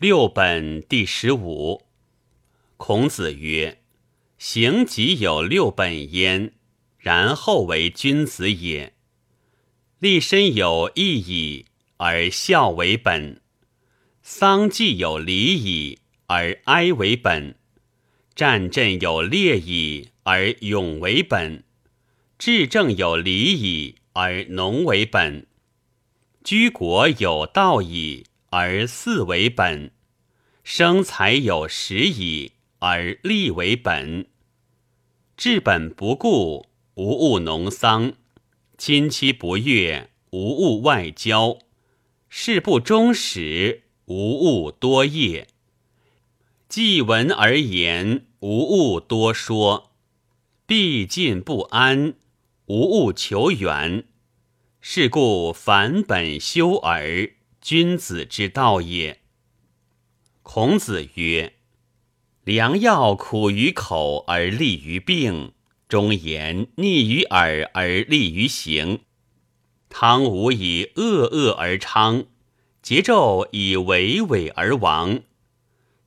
六本第十五。孔子曰：“行己有六本焉，然后为君子也。立身有义矣，而孝为本；丧祭有礼矣，而哀为本；战阵有烈矣，而勇为本；治政有礼矣，而农为本；居国有道矣。”而四为本，生财有时矣，而利为本。治本不顾，无物农桑；亲戚不悦，无物外交；事不终始，无物多业；既闻而言，无物多说；必尽不安，无物求远。是故反本修耳。君子之道也。孔子曰：“良药苦于口而利于病，忠言逆于耳而利于行。汤武以恶恶而昌，桀纣以伪伪而亡。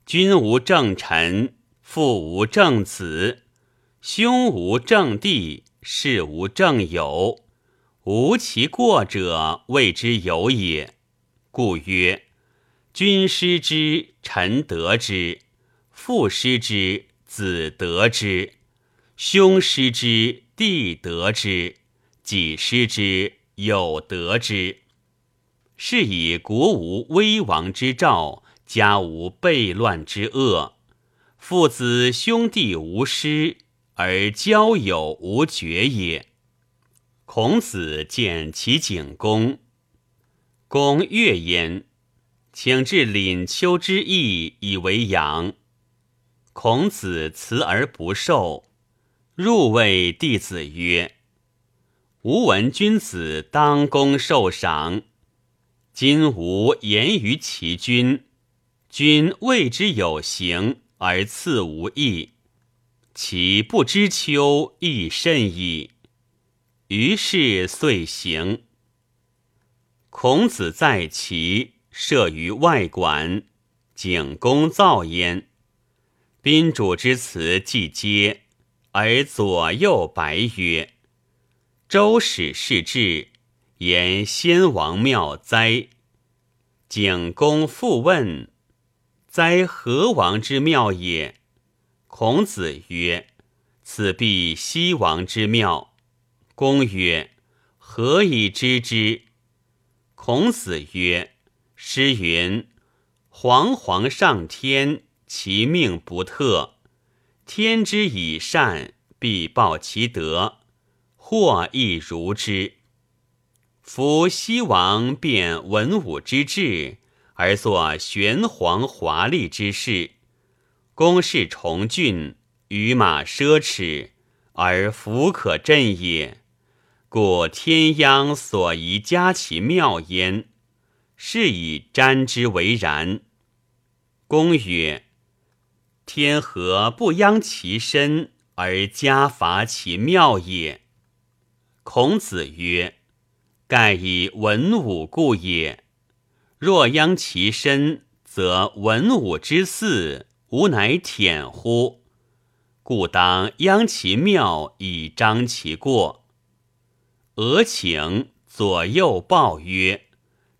君无正臣，父无正子，兄无正弟，事无正友。无其过者，谓之有也。”故曰：君失之，臣得之；父失之，子得之；兄失之，弟得之；己失之，友得之。是以国无危亡之兆，家无悖乱之恶，父子兄弟无失，而交友无绝也。孔子见其景公。公悦焉，请至廪丘之邑以为养。孔子辞而不受。入谓弟子曰：“吾闻君子当公受赏，今吾言于其君，君谓之有行而赐无益，其不知秋亦甚矣。”于是遂行。孔子在齐，设于外馆，景公造焉。宾主之辞既接，而左右白曰：“周使事至，言先王庙哉？”景公复问：“哉何王之庙也？”孔子曰：“此必西王之庙。”公曰：“何以知之？”孔子曰：“诗云：‘煌煌上天，其命不特。天之以善，必报其德，或亦如之。’夫西王变文武之治，而作玄黄华丽之事；宫室重峻，舆马奢侈，而弗可振也。”故天央所宜加其妙焉，是以瞻之为然。公曰：“天何不央其身而加伐其妙也？”孔子曰：“盖以文武故也。若央其身，则文武之祀吾乃忝乎？故当央其妙以彰其过。”俄请左右报曰：“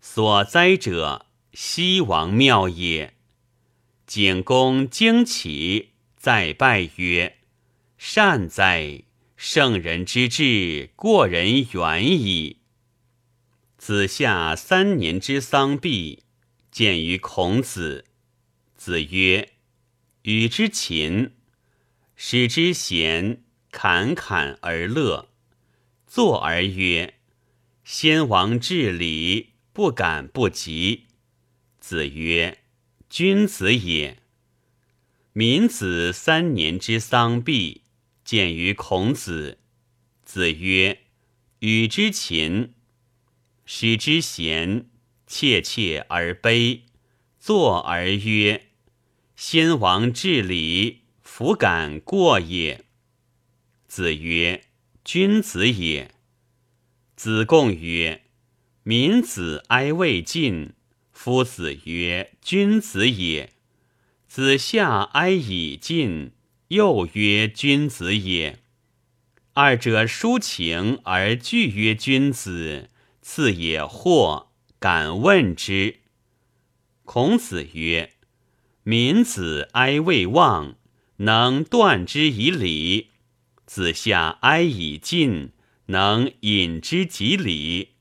所哉者，西王庙也。”景公惊起，再拜曰：“善哉！圣人之志，过人远矣。”子夏三年之丧毕，见于孔子。子曰：“与之勤，使之贤，侃侃而乐。”坐而曰：“先王治礼，不敢不及。”子曰：“君子也。”闵子三年之丧毕，见于孔子。子曰：“与之勤，使之贤，切切而卑。”坐而曰：“先王治礼，弗敢过也。”子曰。君子也。子贡曰：“民子哀未尽，夫子曰：“君子也。”子夏哀已尽，又曰：“君子也。”二者抒情而俱曰君子，次也惑，敢问之。孔子曰：“民子哀未忘，能断之以礼；子夏哀以尽，能引之及礼。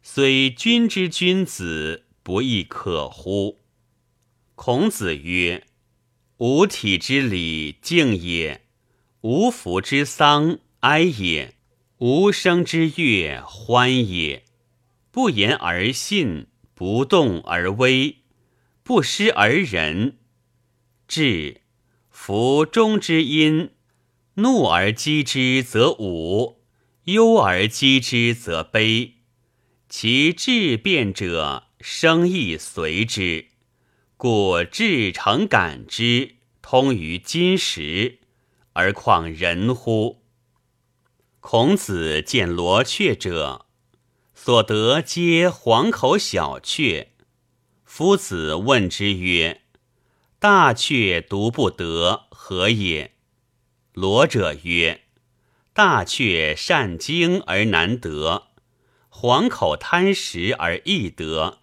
虽君之君子，不亦可乎？”孔子曰：“吾体之礼敬也，吾服之丧。”哀也，无声之乐欢也。不言而信，不动而威，不失而仁。至，夫中之音，怒而击之则武，忧而击之则悲。其志变者，生亦随之。故至诚感之，通于今时，而况人乎？孔子见罗雀者，所得皆黄口小雀。夫子问之曰：“大雀独不得，何也？”罗者曰：“大雀善惊而难得，黄口贪食而易得。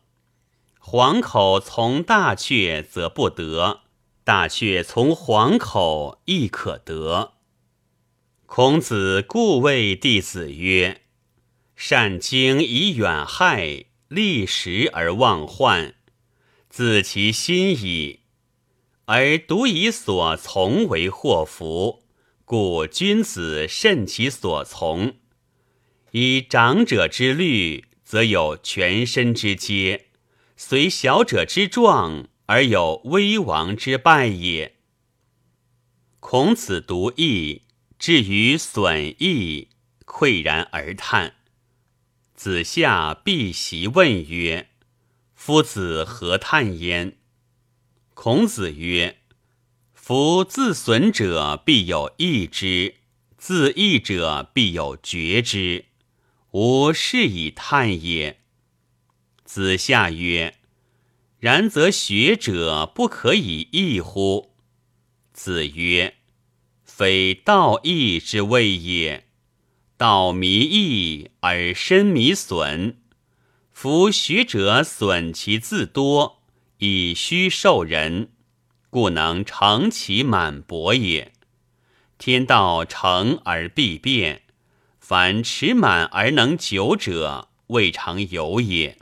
黄口从大雀则不得，大雀从黄口亦可得。”孔子故谓弟子曰：“善经以远害，利时而忘患，自其心矣。而独以所从为祸福，故君子慎其所从。以长者之虑，则有全身之阶；随小者之壮，而有威王之败也。”孔子独义。至于损益，喟然而叹。子夏必席问曰：“夫子何叹焉？”孔子曰：“夫自损者必有益之，自益者必有绝之，吾是以叹也。”子夏曰：“然则学者不可以益乎？”子曰。非道义之谓也，道弥益而身弥损。夫学者损其自多，以虚受人，故能成其满薄也。天道成而必变，凡持满而能久者，未尝有也。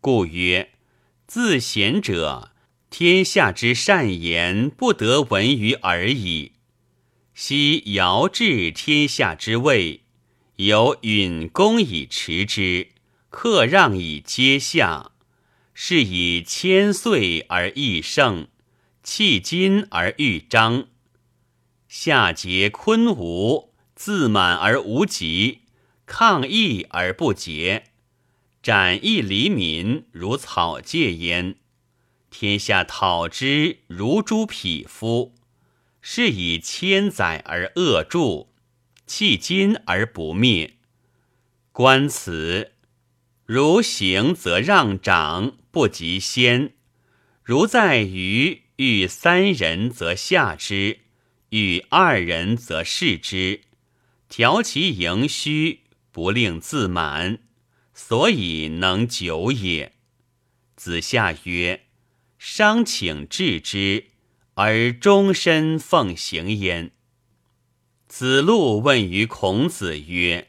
故曰：自贤者，天下之善言不得闻于耳矣。昔尧治天下之位，有允公以持之，克让以接下，是以千岁而益盛，弃金而欲章。夏桀昆吾，自满而无极，抗议而不竭，斩义黎民如草芥焉。天下讨之如猪匹夫。是以千载而扼著，弃今而不灭。观此，如行则让长，不及先；如在于欲三人则下之，欲二人则视之，调其盈虚，不令自满，所以能久也。子夏曰：“商请治之。”而终身奉行焉。子路问于孔子曰：“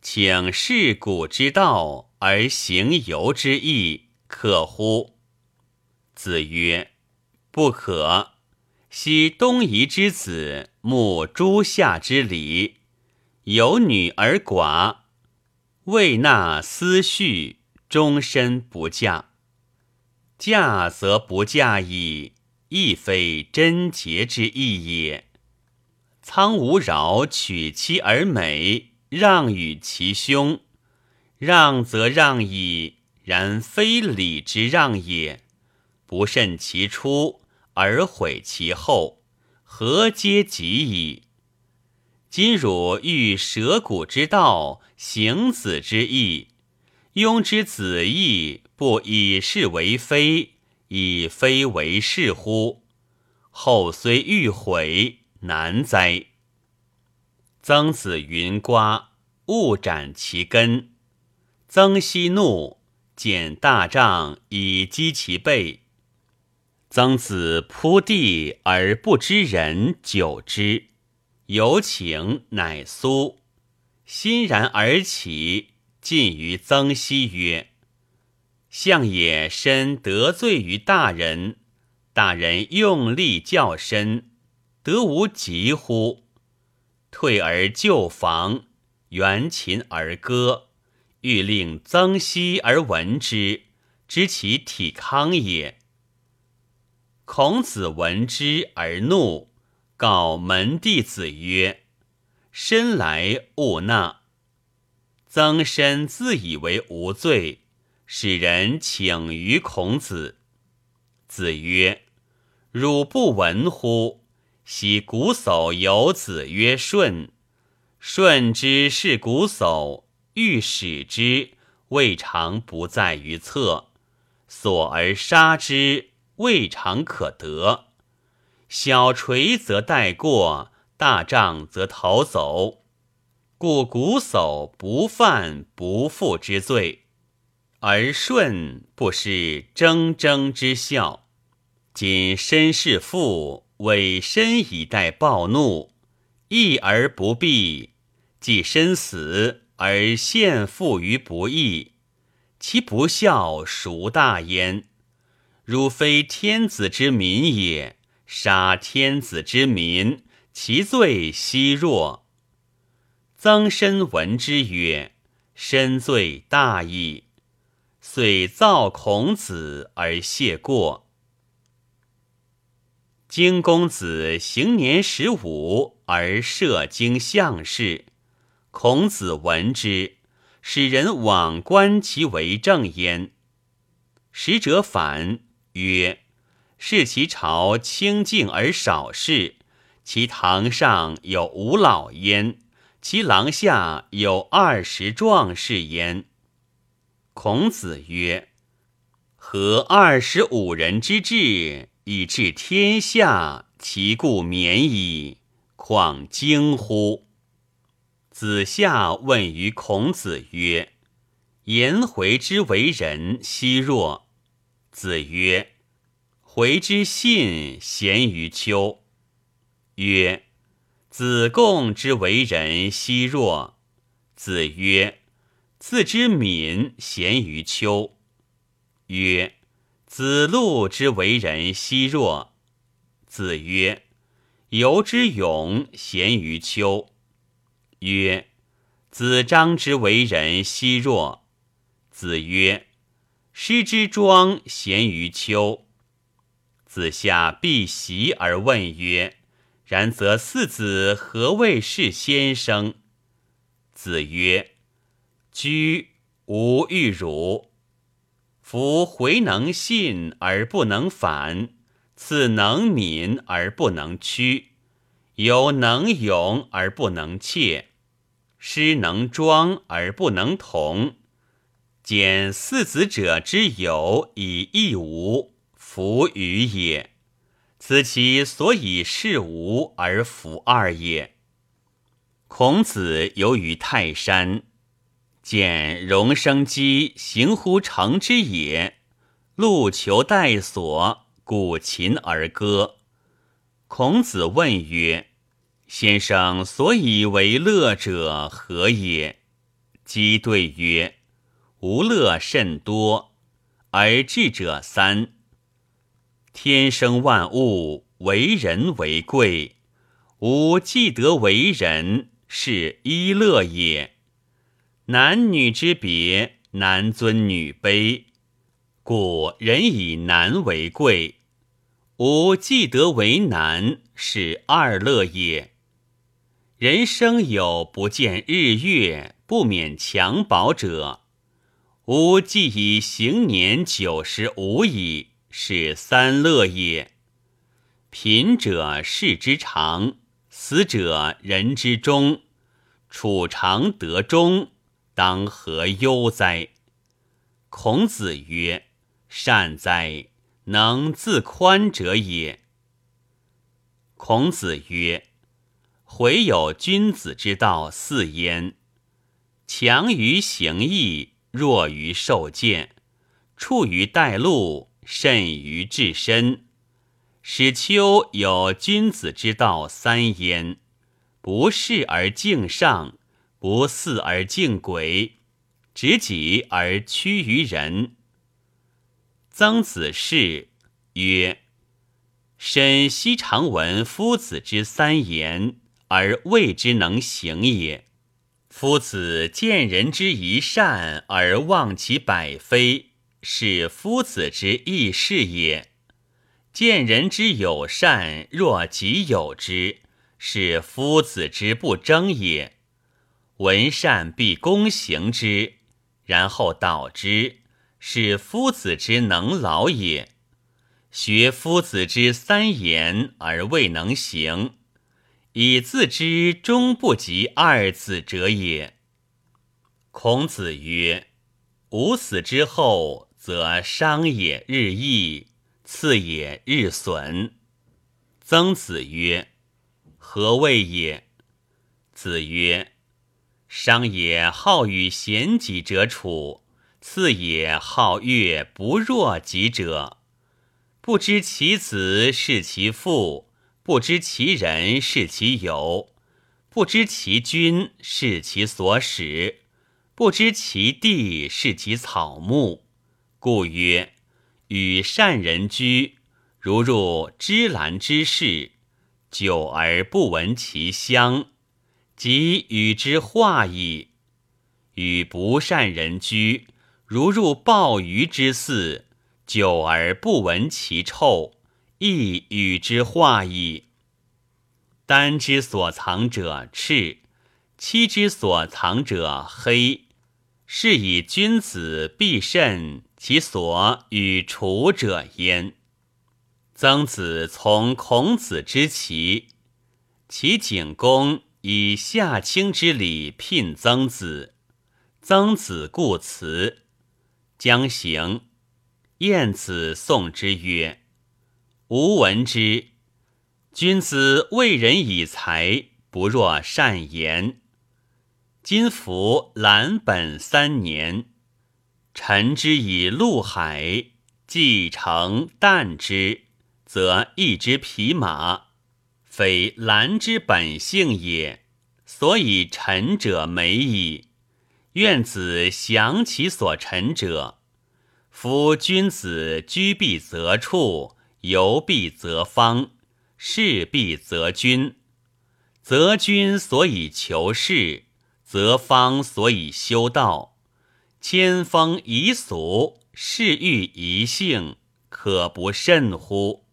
请事古之道而行由之义，可乎？”子曰：“不可。昔东夷之子慕诸夏之礼，有女而寡，未纳思绪，终身不嫁。嫁则不嫁矣。”亦非贞洁之意也。苍无饶娶妻而美，让与其兄，让则让矣，然非礼之让也。不慎其出而毁其后，何皆及矣？今汝欲舍古之道，行子之义，庸之子义，不以是为非，以非为是乎？后虽欲悔，难哉！曾子云：“瓜，勿斩其根。”曾皙怒，捡大杖以击其背。曾子铺地而不知人，久之，有请乃苏，欣然而起，进于曾皙曰：“相也身得罪于大人。”大人用力较深，得无疾乎？退而就防，援琴而歌，欲令曾皙而闻之，知其体康也。孔子闻之而怒，告门弟子曰：“身来勿纳。”曾参自以为无罪，使人请于孔子。子曰：“汝不闻乎？昔瞽叟有子曰舜，舜之是瞽叟，欲使之，未尝不在于侧；所而杀之，未尝可得。小锤则带过，大杖则逃走，故瞽叟不犯不复之罪。”而舜不是铮铮之孝，今身是父，委身以待暴怒，义而不避，既身死而陷父于不义，其不孝孰大焉？汝非天子之民也，杀天子之民，其罪奚若？曾参闻之曰：“身罪大矣。”遂造孔子而谢过。荆公子行年十五而涉经项氏，孔子闻之，使人往观其为政焉。使者反曰：“是其朝清静而少事，其堂上有五老焉，其廊下有二十壮士焉。”孔子曰：“何二十五人之志以治天下？其故免矣。况惊乎？”子夏问于孔子曰：“颜回之为人奚若？”子曰：“回之信贤于丘。”曰：“子贡之为人奚若？”子曰：自之敏贤于丘，曰：“子路之为人奚若？”子曰：“游之勇贤于丘。”曰：“子张之为人奚若？”子曰：“师之庄贤于丘。”子夏必席而问曰：“然则四子何谓是先生？”子曰：居无欲辱，夫回能信而不能反，次能敏而不能屈，有能勇而不能怯，师能庄而不能同。见四子者之有以义无，弗与也。此其所以事无而弗二也。孔子游于泰山。见荣生姬行乎城之野，路求带所，鼓琴而歌。孔子问曰：“先生所以为乐者何也？”姬对曰：“无乐甚多，而智者三。天生万物，为人为贵，吾既得为人，是一乐也。”男女之别，男尊女卑，故人以男为贵。吾既得为男，是二乐也。人生有不见日月，不免襁褓者，吾既以行年九十五矣，是三乐也。贫者世之长，死者人之终，处长得终。当何忧哉？孔子曰：“善哉，能自宽者也。”孔子曰：“回有君子之道四焉：强于行义，弱于受见，处于待路，甚于至身。史丘有君子之道三焉：不事而敬上，不肆而敬鬼，执己而屈于人。”曾子释曰。身昔常闻夫子之三言，而未之能行也。夫子见人之一善而忘其百非，是夫子之易事也；见人之有善若己有之，是夫子之不争也。闻善必躬行之，然后导之，是夫子之能劳也。学夫子之三言而未能行，以自知终不及二子者也。孔子曰：“吾死之后，则商也日益，次也日损。”曾子曰：“何谓也？”子曰：“商也好与贤己者处，次也好悦不若己者。”不知其子是其父，不知其人是其友，不知其君是其所使，不知其地是其草木。故曰：与善人居，如入芝兰之室，久而不闻其香，即与之化矣；与不善人居，如入鲍鱼之肆。久而不闻其臭，亦与之化矣。丹之所藏者赤，漆之所藏者黑，是以君子必慎其所与处者焉。曾子从孔子之齐，齐景公以夏卿之礼聘曾子，曾子故辞，将行。晏子送之曰：“吾闻之，君子为人以才，不若善言。今服兰本三年，臣之以陆海，既成旦之，则一之匹马，非兰之本性也，所以臣者美矣。愿子详其所臣者。”夫君子居必择处，游必则方，事必则君。则君所以求事，则方所以修道。千风宜俗，事欲宜性，可不慎乎？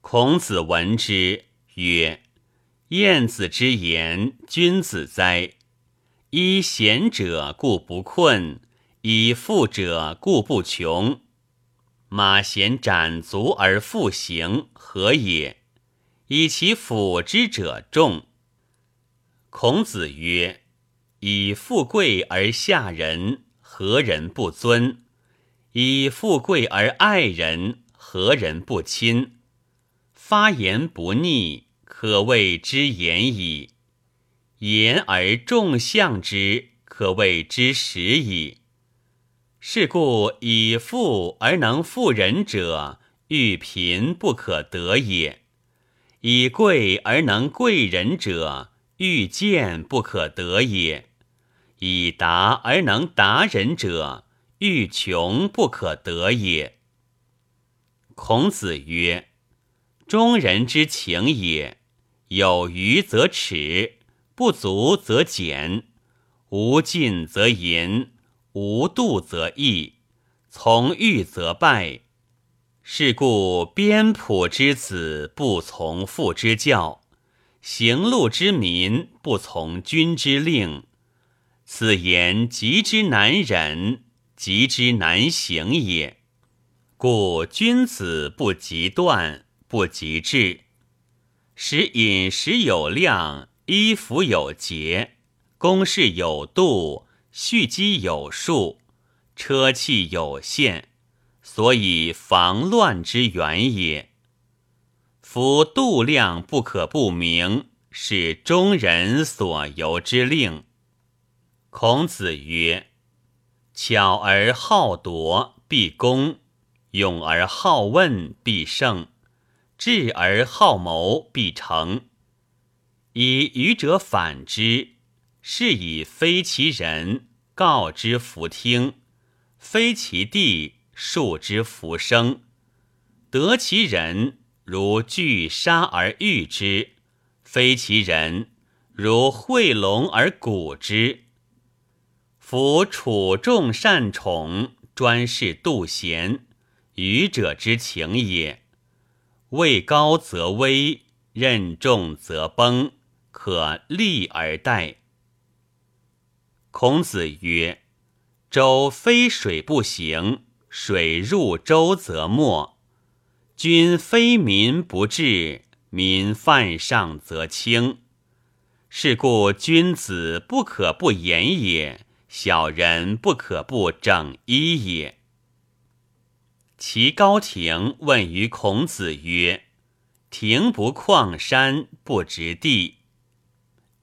孔子闻之曰：“晏子之言，君子哉！依贤者，故不困。”以富者故不穷，马贤斩足而复行，何也？以其辅之者众。孔子曰：“以富贵而下人，何人不尊？以富贵而爱人，何人不亲？发言不逆，可谓之言矣；言而众相之，可谓之实矣。”是故以富而能富人者，欲贫不可得也；以贵而能贵人者，欲贱不可得也；以达而能达人者，欲穷不可得也。孔子曰：“中人之情也，有余则耻，不足则减，无尽则淫。”无度则易，从欲则败。是故边朴之子不从父之教，行路之民不从君之令。此言极之难忍，极之难行也。故君子不及断，不及志，使饮食有量，衣服有节，公事有度。蓄积有数，车器有限，所以防乱之源也。夫度量不可不明，是中人所由之令。孔子曰：“巧而好夺，必攻；勇而好问，必胜；智而好谋，必成。以愚者反之，是以非其人，告之弗听；非其地，树之弗生。得其人，如聚沙而欲之；非其人，如荟龙而鼓之。”夫楚众善宠，专事妒贤，愚者之情也。位高则危，任重则崩，可立而待。孔子曰：“周非水不行，水入周则没。君非民不治，民犯上则轻。是故君子不可不言也。”小人不可不整衣也。齐高亭问于孔子曰：“亭不旷山，不直地，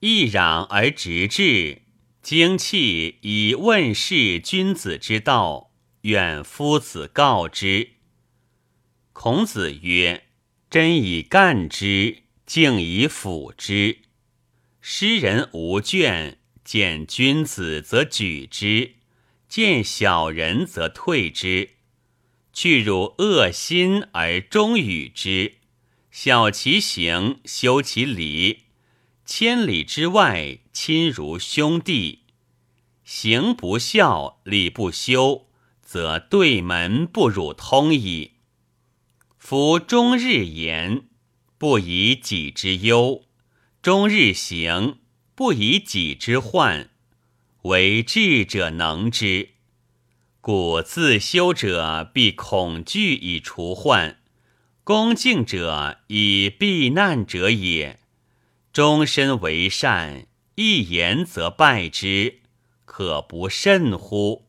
一壤而直至，精气以问世君子之道，愿夫子告之。”孔子曰：“真以干之，静以辅之。诗人无倦。”见君子则举之，见小人则退之。去汝恶心而忠与之，晓其行，修其礼。千里之外，亲如兄弟。行不孝，礼不修，则对门不辱通矣。夫终日言，不以己之忧；终日行。不以己之患，为智者能之。故自修者必恐惧以除患，恭敬者以避难者也。终身为善，一言则败之，可不慎乎？